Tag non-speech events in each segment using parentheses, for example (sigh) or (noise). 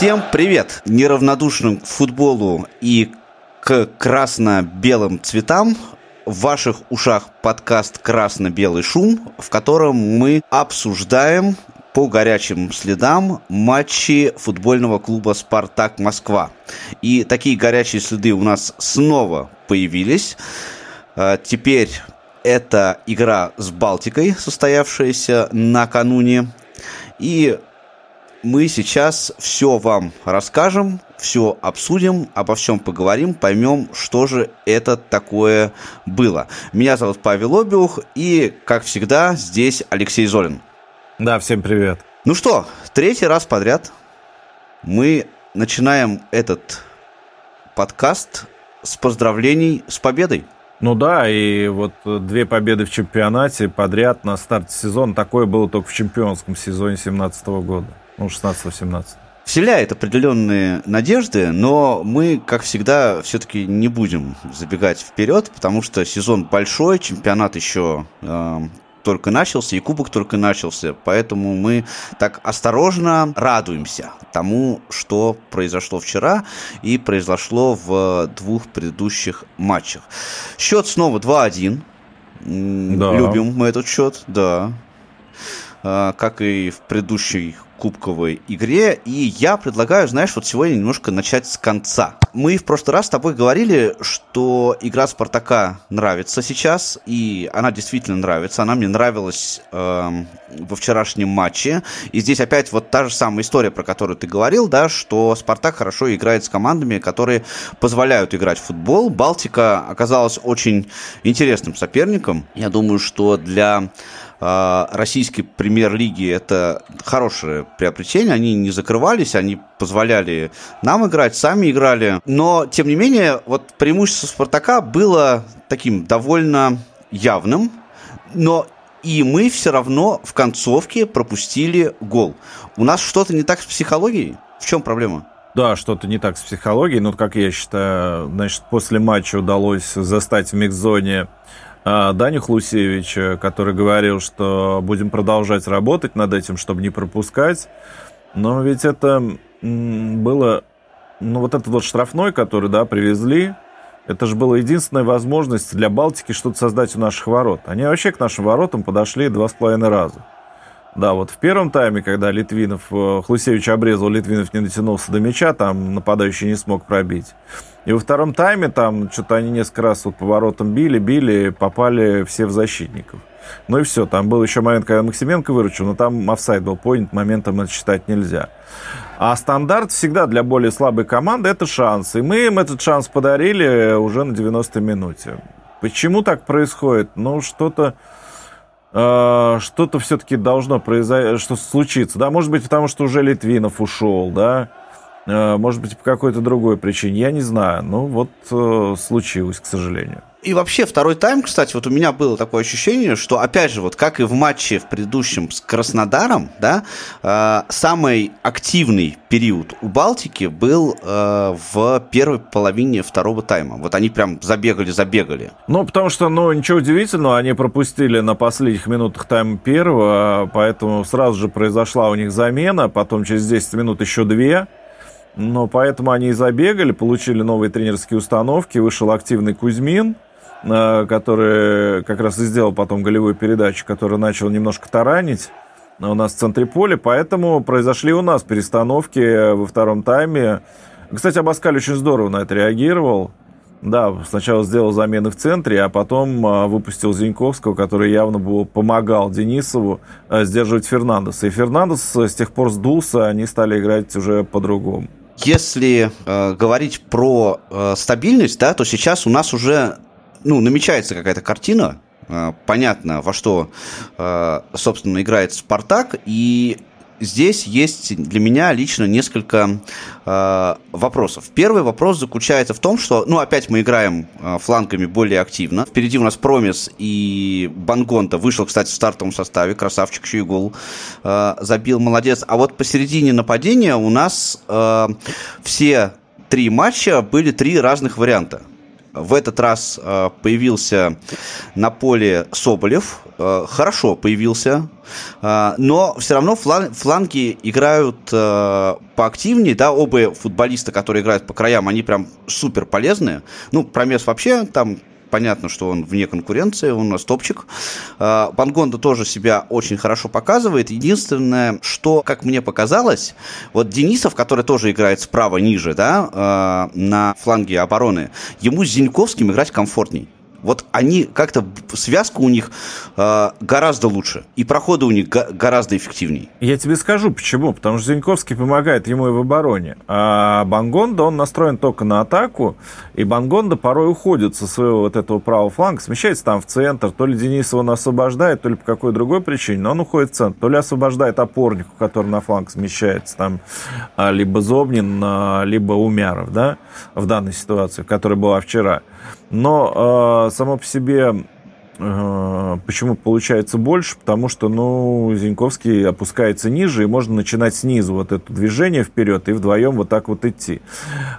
Всем привет! Неравнодушным к футболу и к красно-белым цветам в ваших ушах подкаст «Красно-белый шум», в котором мы обсуждаем по горячим следам матчи футбольного клуба «Спартак Москва». И такие горячие следы у нас снова появились. А, теперь это игра с Балтикой, состоявшаяся накануне. И мы сейчас все вам расскажем, все обсудим, обо всем поговорим, поймем, что же это такое было. Меня зовут Павел Обиух, и, как всегда, здесь Алексей Золин. Да, всем привет. Ну что, третий раз подряд мы начинаем этот подкаст с поздравлений с победой. Ну да, и вот две победы в чемпионате подряд на старте сезона. Такое было только в чемпионском сезоне 2017 года. Ну, 16-17. Вселяет определенные надежды, но мы, как всегда, все-таки не будем забегать вперед, потому что сезон большой, чемпионат еще э, только начался, и кубок только начался, поэтому мы так осторожно радуемся тому, что произошло вчера и произошло в двух предыдущих матчах. Счет снова 2-1. Да. Любим мы этот счет, да. А, как и в предыдущей кубковой игре. И я предлагаю, знаешь, вот сегодня немножко начать с конца. Мы в прошлый раз с тобой говорили, что игра Спартака нравится сейчас, и она действительно нравится. Она мне нравилась э, во вчерашнем матче. И здесь опять вот та же самая история, про которую ты говорил, да, что Спартак хорошо играет с командами, которые позволяют играть в футбол. Балтика оказалась очень интересным соперником. Я думаю, что для российской премьер-лиги это хорошее приобретение. Они не закрывались, они позволяли нам играть, сами играли. Но, тем не менее, вот преимущество Спартака было таким довольно явным. Но и мы все равно в концовке пропустили гол. У нас что-то не так с психологией? В чем проблема? Да, что-то не так с психологией. Ну, как я считаю, значит, после матча удалось застать в микс-зоне а, Даню Хлусевича, который говорил, что будем продолжать работать над этим, чтобы не пропускать. Но ведь это было... Ну, вот этот вот штрафной, который, да, привезли, это же была единственная возможность для Балтики что-то создать у наших ворот. Они вообще к нашим воротам подошли два с половиной раза. Да, вот в первом тайме, когда Литвинов, э, Хлусевич обрезал, Литвинов не дотянулся до мяча, там нападающий не смог пробить. И во втором тайме там что-то они несколько раз вот поворотом били, били, попали все в защитников. Ну и все, там был еще момент, когда Максименко выручил, но там офсайд был понят, моментом это считать нельзя. А стандарт всегда для более слабой команды это шанс. И мы им этот шанс подарили уже на 90-й минуте. Почему так происходит? Ну, что-то э, что-то все-таки должно произойти, что случиться. Да, может быть, потому что уже Литвинов ушел, да, может быть, по какой-то другой причине, я не знаю. Ну, вот э, случилось, к сожалению. И вообще второй тайм, кстати, вот у меня было такое ощущение, что, опять же, вот как и в матче в предыдущем с Краснодаром, да, э, самый активный период у Балтики был э, в первой половине второго тайма. Вот они прям забегали-забегали. Ну, потому что, ну, ничего удивительного, они пропустили на последних минутах тайма первого, поэтому сразу же произошла у них замена, потом через 10 минут еще две. Но поэтому они и забегали, получили новые тренерские установки, вышел активный Кузьмин, э, который как раз и сделал потом голевую передачу, который начал немножко таранить у нас в центре поля, поэтому произошли у нас перестановки во втором тайме. Кстати, Абаскаль очень здорово на это реагировал. Да, сначала сделал замены в центре, а потом выпустил Зиньковского, который явно был, помогал Денисову сдерживать Фернандеса. И Фернандес с тех пор сдулся, они стали играть уже по-другому. Если э, говорить про э, стабильность, да, то сейчас у нас уже ну, намечается какая-то картина, э, понятно, во что, э, собственно, играет Спартак, и здесь есть для меня лично несколько э, вопросов. Первый вопрос заключается в том, что, ну, опять мы играем э, флангами более активно. Впереди у нас Промис и Бангонта. Вышел, кстати, в стартовом составе. Красавчик, еще и гол э, забил. Молодец. А вот посередине нападения у нас э, все три матча были три разных варианта. В этот раз э, появился на поле Соболев, э, хорошо появился, э, но все равно флан, фланги играют поактивнее, да, оба футболиста, которые играют по краям, они прям супер полезные. Ну, Промес вообще там понятно, что он вне конкуренции, он у нас топчик. А, Бангонда тоже себя очень хорошо показывает. Единственное, что, как мне показалось, вот Денисов, который тоже играет справа ниже, да, а, на фланге обороны, ему с Зиньковским играть комфортней вот они как-то связка у них э, гораздо лучше, и проходы у них го- гораздо эффективнее. Я тебе скажу почему. Потому что Зиньковский помогает ему и в обороне. А Бангонда, он настроен только на атаку, и Бангонда порой уходит со своего вот этого правого фланга, смещается там в центр. То ли Денис его освобождает, то ли по какой другой причине, но он уходит в центр. То ли освобождает опорнику, который на фланг смещается, там а, либо Зобнин, а, либо Умяров, да, в данной ситуации, которая была вчера. Но э, само по себе э, почему получается больше? Потому что, ну, Зиньковский опускается ниже, и можно начинать снизу вот это движение вперед и вдвоем вот так вот идти.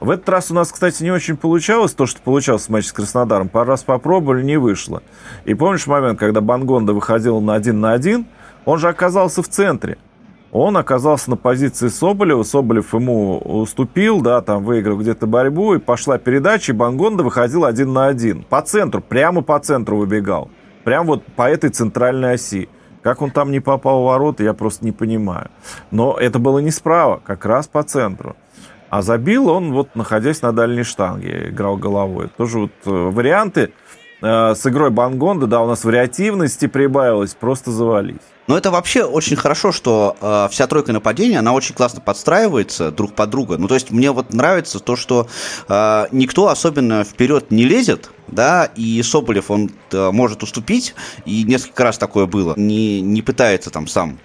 В этот раз у нас, кстати, не очень получалось то, что получалось в матче с Краснодаром. Пару раз попробовали, не вышло. И помнишь момент, когда Бангонда выходил на один на один, он же оказался в центре он оказался на позиции Соболева, Соболев ему уступил, да, там выиграл где-то борьбу, и пошла передача, и Бангонда выходил один на один. По центру, прямо по центру выбегал. Прям вот по этой центральной оси. Как он там не попал в ворота, я просто не понимаю. Но это было не справа, как раз по центру. А забил он, вот находясь на дальней штанге, играл головой. Тоже вот э, варианты э, с игрой Бангонда, да, у нас вариативности прибавилось, просто завались. Но это вообще очень хорошо, что э, вся тройка нападения, она очень классно подстраивается друг под друга. Ну, то есть мне вот нравится то, что э, никто особенно вперед не лезет, да, и Соболев, он э, может уступить, и несколько раз такое было, не, не пытается там сам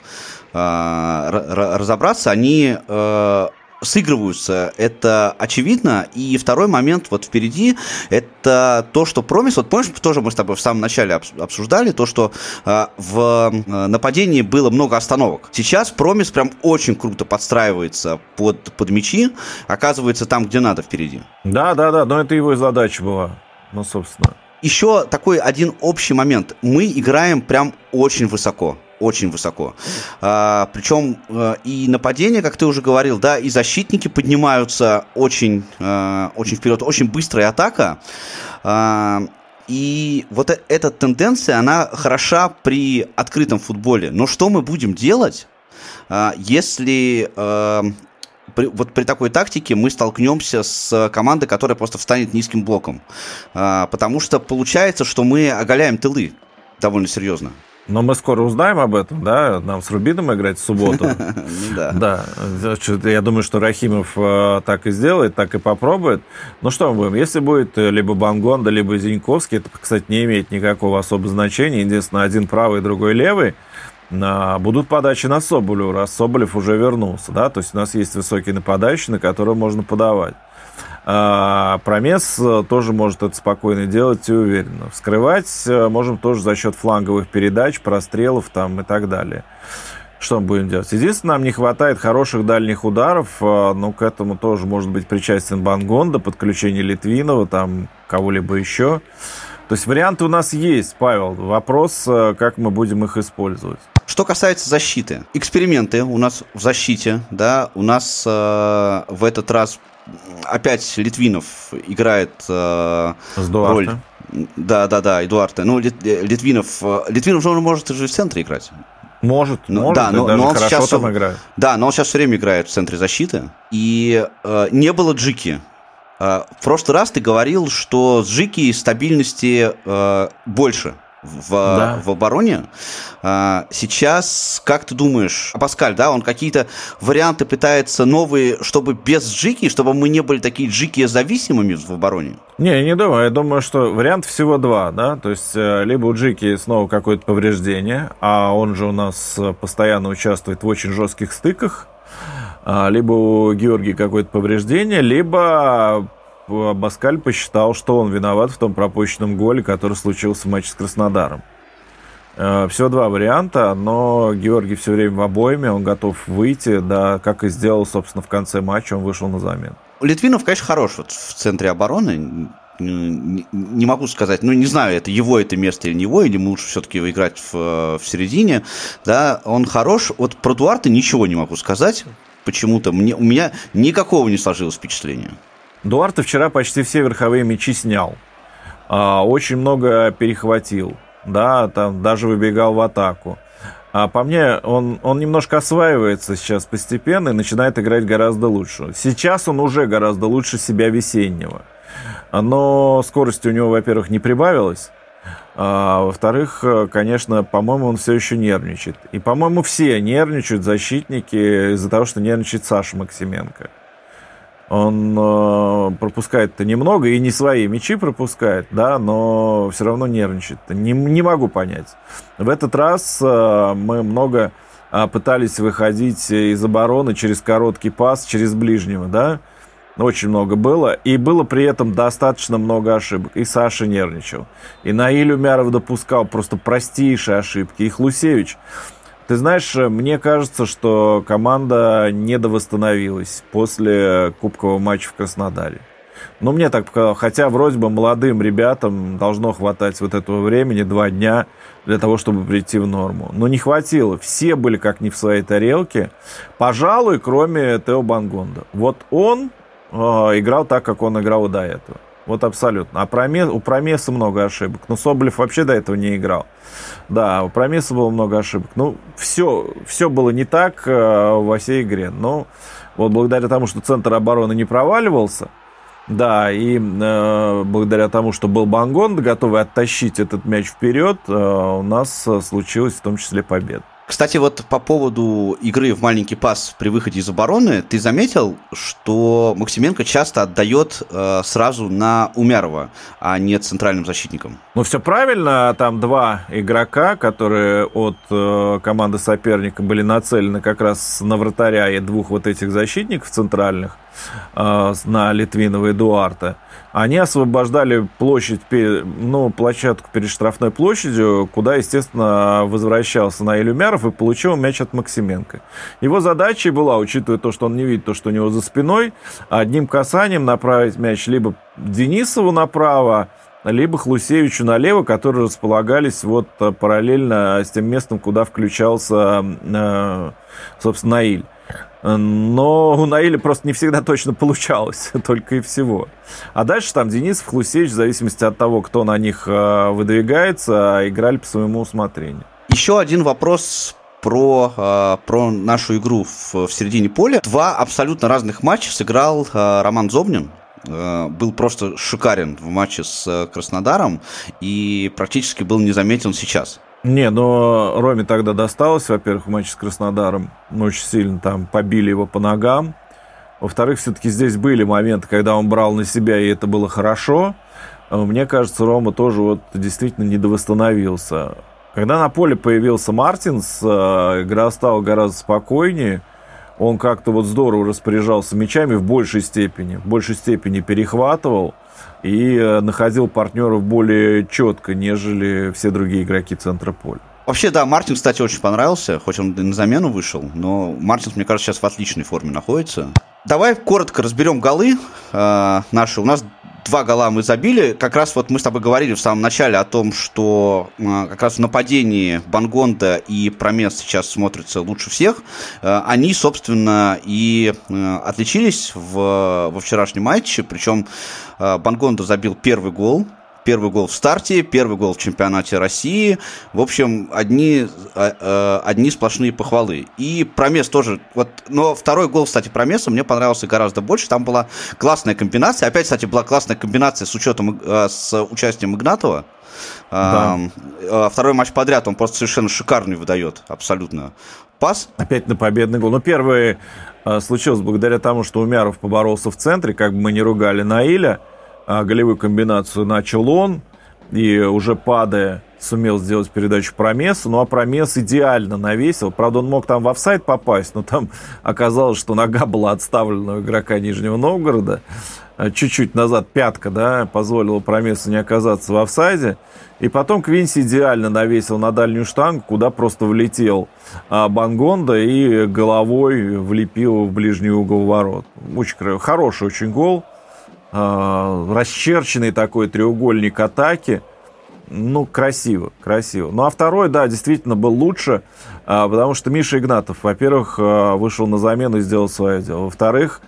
э, разобраться, они э, сыгрываются, это очевидно. И второй момент вот впереди, это то, что Промис, вот помнишь, тоже мы с тобой в самом начале обсуждали, то, что э, в э, нападении было много остановок. Сейчас Промис прям очень круто подстраивается под, под мячи, оказывается там, где надо впереди. Да, да, да, но это его задача была, ну, собственно. Еще такой один общий момент. Мы играем прям очень высоко очень высоко. А, причем а, и нападение, как ты уже говорил, да, и защитники поднимаются очень, а, очень вперед, очень быстрая атака. А, и вот э, эта тенденция, она хороша при открытом футболе. Но что мы будем делать, а, если при, вот при такой тактике мы столкнемся с командой, которая просто встанет низким блоком. А, потому что получается, что мы оголяем тылы довольно серьезно. Но мы скоро узнаем об этом, да? Нам с Рубином играть в субботу. (laughs) Ну да. Да. Я думаю, что Рахимов э, так и сделает, так и попробует. Ну что мы будем? Если будет э, либо Бангонда, либо Зиньковский, это, кстати, не имеет никакого особого значения. Единственное, один правый, другой левый. Будут подачи на Соболю, раз Соболев уже вернулся, да? То есть у нас есть высокий нападающий, на которого можно подавать. А, Промес э, тоже может это спокойно делать и уверенно. Вскрывать э, можем тоже за счет фланговых передач, прострелов там и так далее. Что мы будем делать? Единственное, нам не хватает хороших дальних ударов, э, но к этому тоже может быть причастен Бангонда, подключение Литвинова, там кого-либо еще. То есть варианты у нас есть, Павел. Вопрос, как мы будем их использовать. Что касается защиты, эксперименты у нас в защите, да, у нас э, в этот раз опять Литвинов играет э, роль. Да, да, да, Эдуарда. Ну, Лит, Литвинов, э, Литвинов же он может же в центре играть. Может, ну, может, да, но, даже но он сейчас там играет. Да, но он сейчас все время играет в центре защиты. И э, не было Джики. Э, в прошлый раз ты говорил, что с Джики стабильности э, больше в, да. в обороне. А, сейчас, как ты думаешь, Паскаль, да, он какие-то варианты пытается новые, чтобы без джики, чтобы мы не были такие джики зависимыми в обороне? Не, я не думаю. Я думаю, что вариант всего два, да, то есть э, либо у джики снова какое-то повреждение, а он же у нас постоянно участвует в очень жестких стыках, а, либо у Георгия какое-то повреждение, либо Баскаль посчитал, что он виноват в том пропущенном голе, который случился в матче с Краснодаром. Э, Всего два варианта, но Георгий все время в обойме, он готов выйти, да, как и сделал, собственно, в конце матча, он вышел на замену. Литвинов, конечно, хорош вот в центре обороны, не, могу сказать, ну, не знаю, это его это место или не его, или лучше все-таки играть в, в середине, да, он хорош. Вот про Дуарта ничего не могу сказать, почему-то мне, у меня никакого не сложилось впечатления. Дуарте вчера почти все верховые мячи снял. А, очень много перехватил. Да, там даже выбегал в атаку. А по мне, он, он немножко осваивается сейчас постепенно и начинает играть гораздо лучше. Сейчас он уже гораздо лучше себя весеннего. Но скорости у него, во-первых, не прибавилось. А, во-вторых, конечно, по-моему, он все еще нервничает. И, по-моему, все нервничают, защитники, из-за того, что нервничает Саша Максименко. Он э, пропускает-то немного и не свои мячи пропускает, да, но все равно нервничает. Не, не могу понять. В этот раз э, мы много э, пытались выходить из обороны через короткий пас, через ближнего, да, очень много было. И было при этом достаточно много ошибок. И Саша нервничал. И Наиль Умяров допускал просто простейшие ошибки. И Хлусевич. Ты знаешь, мне кажется, что команда недовосстановилась после кубкового матча в Краснодаре. Ну, мне так показалось. Хотя вроде бы молодым ребятам должно хватать вот этого времени, два дня, для того, чтобы прийти в норму. Но не хватило. Все были как не в своей тарелке. Пожалуй, кроме Тео Бангонда. Вот он э, играл так, как он играл до этого. Вот абсолютно. А Промес, у Промеса много ошибок. Но Соболев вообще до этого не играл. Да, у Промеса было много ошибок. Ну, все, все было не так э, во всей игре. Но вот благодаря тому, что центр обороны не проваливался, да, и э, благодаря тому, что был Бангон, готовый оттащить этот мяч вперед, э, у нас случилась в том числе победа. Кстати, вот по поводу игры в маленький пас при выходе из обороны, ты заметил, что Максименко часто отдает э, сразу на Умярова, а не центральным защитником? Ну, все правильно. Там два игрока, которые от э, команды соперника были нацелены как раз на вратаря и двух вот этих защитников центральных, э, на Литвинова и Дуарта они освобождали площадь, ну, площадку перед штрафной площадью, куда, естественно, возвращался Наиль Умяров и получил мяч от Максименко. Его задачей была, учитывая то, что он не видит то, что у него за спиной, одним касанием направить мяч либо Денисову направо, либо Хлусевичу налево, которые располагались вот параллельно с тем местом, куда включался, э, собственно, Наиль. Но у Наиля просто не всегда точно получалось, (laughs) только и всего. А дальше там Денис Хлусевич, в зависимости от того, кто на них э, выдвигается, играли по своему усмотрению. Еще один вопрос про, э, про нашу игру в, в середине поля. Два абсолютно разных матча сыграл э, Роман Зобнин. Был просто шикарен в матче с Краснодаром и практически был незаметен сейчас. Не, но Роме тогда досталось, во-первых, в матче с Краснодаром. Очень сильно там побили его по ногам. Во-вторых, все-таки здесь были моменты, когда он брал на себя, и это было хорошо. А мне кажется, Рома тоже вот действительно недовосстановился. Когда на поле появился Мартинс, э, игра стала гораздо спокойнее. Он как-то вот здорово распоряжался мячами в большей степени. В большей степени перехватывал и э, находил партнеров более четко, нежели все другие игроки центра поля. Вообще, да, Мартин, кстати, очень понравился, хоть он на замену вышел, но Мартин, мне кажется, сейчас в отличной форме находится. Давай коротко разберем голы э, наши. У нас два гола мы забили. Как раз вот мы с тобой говорили в самом начале о том, что э, как раз в нападении Бангонда и Промес сейчас смотрятся лучше всех. Э, они, собственно, и э, отличились в, во вчерашнем матче. Причем Бангонда забил первый гол Первый гол в старте, первый гол в чемпионате России. В общем, одни, э, э, одни сплошные похвалы. И Промес тоже. Вот, но второй гол, кстати, Промеса мне понравился гораздо больше. Там была классная комбинация. Опять, кстати, была классная комбинация с учетом, э, с участием Игнатова. Да. Второй матч подряд он просто совершенно шикарный выдает, абсолютно. Пас. Опять на победный гол. Но первый случился благодаря тому, что Умяров поборолся в центре, как бы мы не ругали Наиля а голевую комбинацию начал он, и уже падая сумел сделать передачу Промесу, ну а Промес идеально навесил. Правда, он мог там в офсайд попасть, но там (laughs) оказалось, что нога была отставлена у игрока Нижнего Новгорода. А чуть-чуть назад пятка, да, позволила Промесу не оказаться в офсайде. И потом Квинси идеально навесил на дальнюю штангу, куда просто влетел а, Бангонда и головой влепил в ближний угол ворот. Очень хороший очень гол. Э, расчерченный такой треугольник атаки. Ну, красиво, красиво. Ну, а второй, да, действительно был лучше, э, потому что Миша Игнатов, во-первых, э, вышел на замену и сделал свое дело. Во-вторых,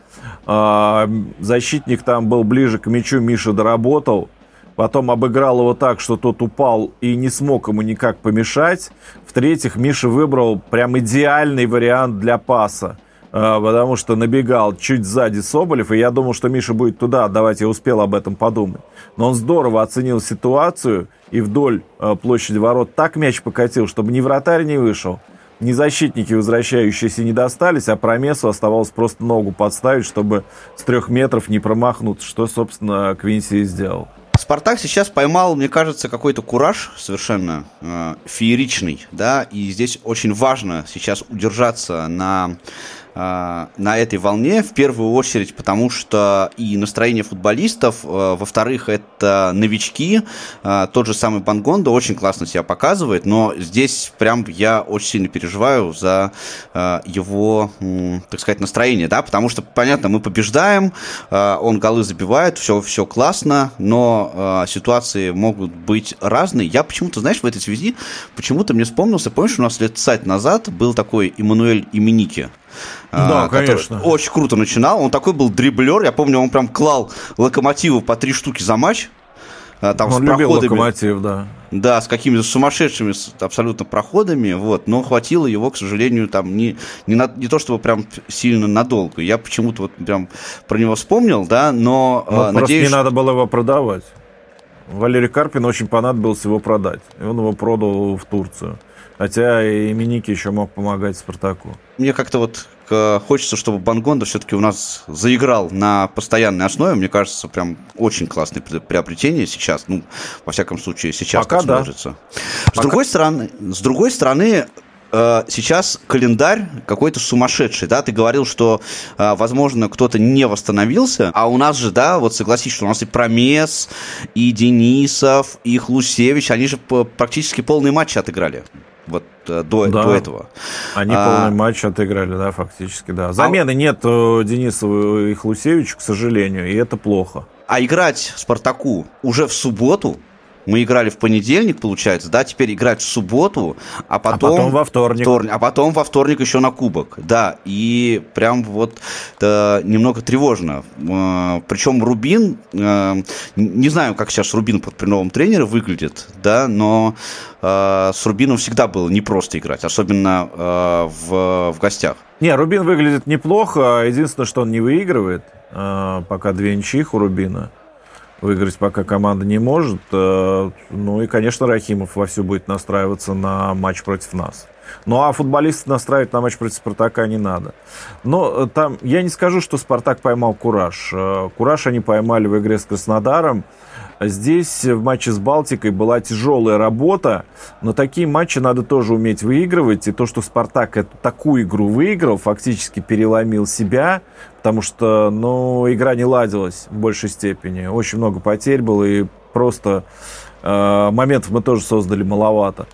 защитник там был ближе к мячу, Миша доработал. Потом обыграл его так, что тот упал и не смог ему никак помешать. В-третьих, Миша выбрал прям идеальный вариант для паса. А, потому что набегал чуть сзади Соболев, и я думал, что Миша будет туда отдавать, я успел об этом подумать. Но он здорово оценил ситуацию и вдоль а, площади ворот так мяч покатил, чтобы ни вратарь не вышел, ни защитники возвращающиеся не достались, а Промесу оставалось просто ногу подставить, чтобы с трех метров не промахнуться, что, собственно, Квинси и сделал. Спартак сейчас поймал, мне кажется, какой-то кураж совершенно э, фееричный, да, и здесь очень важно сейчас удержаться на на этой волне, в первую очередь, потому что и настроение футболистов, э, во-вторых, это новички, э, тот же самый Бангондо очень классно себя показывает, но здесь прям я очень сильно переживаю за его, так сказать, настроение, да, потому что, понятно, мы побеждаем, он голы забивает, все, все классно, но ситуации могут быть разные. Я почему-то, знаешь, в этой связи, почему-то мне вспомнился, помнишь, у нас лет назад был такой Эммануэль Именики, да, конечно. Очень круто начинал. Он такой был дриблер. Я помню, он прям клал локомотиву по три штуки за матч. А, там он с любил проходами. локомотив, да. Да, с какими-то сумасшедшими абсолютно проходами, вот, но хватило его, к сожалению, там не, не, на, не то чтобы прям сильно надолго. Я почему-то вот прям про него вспомнил, да, но ну, э, надеюсь... не надо было его продавать. Валерий Карпин очень понадобилось его продать, и он его продал в Турцию. Хотя и Миники еще мог помогать Спартаку. Мне как-то вот хочется, чтобы Бангонда все-таки у нас заиграл на постоянной основе. Мне кажется, прям очень классное приобретение сейчас. Ну, во всяком случае, сейчас Пока да. смотрится. С другой стороны, с другой стороны, э, сейчас календарь какой-то сумасшедший, да, ты говорил, что, э, возможно, кто-то не восстановился, а у нас же, да, вот согласись, что у нас и Промес, и Денисов, и Хлусевич, они же практически полные матчи отыграли вот э, до, да. до этого. Они а, полный матч отыграли, да, фактически, да. Замены а... нет э, Денисову и Хлусевичу, к сожалению, и это плохо. А играть Спартаку уже в субботу, мы играли в понедельник, получается, да, теперь играть в субботу, а потом... А потом во вторник. вторник. А потом во вторник еще на кубок, да, и прям вот это немного тревожно. Э, Причем Рубин, э, не знаю, как сейчас Рубин под при новом тренере выглядит, да, но э, с Рубином всегда было непросто играть, особенно в, в гостях. Не, Рубин выглядит неплохо, единственное, что он не выигрывает, пока две ничьих у Рубина выиграть пока команда не может. Э, ну и, конечно, Рахимов вовсю будет настраиваться на матч против нас. Ну а футболисты настраивать на матч против Спартака не надо. Но э, там, я не скажу, что Спартак поймал кураж. Э, кураж они поймали в игре с Краснодаром. Здесь в матче с Балтикой была тяжелая работа, но такие матчи надо тоже уметь выигрывать. И то, что Спартак эту такую игру выиграл, фактически переломил себя, потому что, ну, игра не ладилась в большей степени. Очень много потерь было, и просто э, моментов мы тоже создали маловато.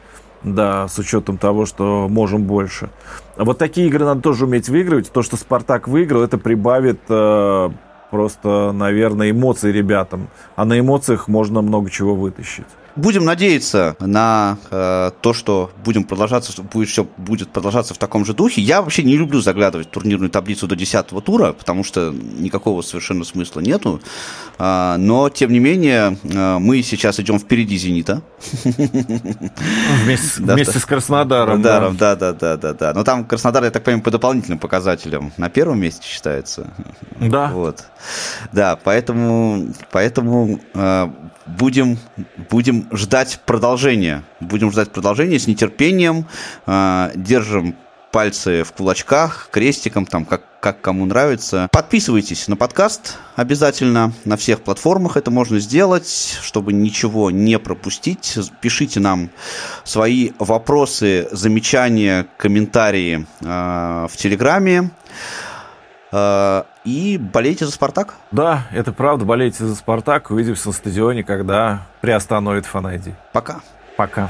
Да, с учетом того, что можем больше. Вот такие игры надо тоже уметь выигрывать. То, что Спартак выиграл, это прибавит э, просто, наверное, эмоции ребятам. А на эмоциях можно много чего вытащить. Будем надеяться на э, то, что будем продолжаться, что будет все будет продолжаться в таком же духе. Я вообще не люблю заглядывать в турнирную таблицу до 10 тура, потому что никакого совершенно смысла нету. Э, но, тем не менее, э, мы сейчас идем впереди «Зенита». Вместе, вместе с Краснодаром. Да. да, да, да, да, да. Но там Краснодар, я так понимаю, по дополнительным показателям на первом месте считается. Да. Вот. Да, поэтому, поэтому э, будем, будем ждать продолжения. Будем ждать продолжения с нетерпением. Э, держим пальцы в кулачках, крестиком, там, как, как кому нравится. Подписывайтесь на подкаст обязательно. На всех платформах это можно сделать, чтобы ничего не пропустить. Пишите нам свои вопросы, замечания, комментарии э, в Телеграме. Э, и болейте за «Спартак». Да, это правда, болейте за «Спартак». Увидимся на стадионе, когда приостановит Фанайди. Пока. Пока.